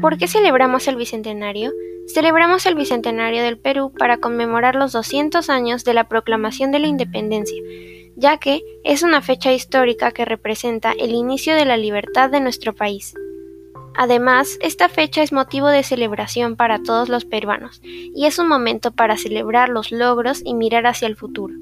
¿Por qué celebramos el Bicentenario? Celebramos el Bicentenario del Perú para conmemorar los 200 años de la proclamación de la independencia, ya que es una fecha histórica que representa el inicio de la libertad de nuestro país. Además, esta fecha es motivo de celebración para todos los peruanos y es un momento para celebrar los logros y mirar hacia el futuro.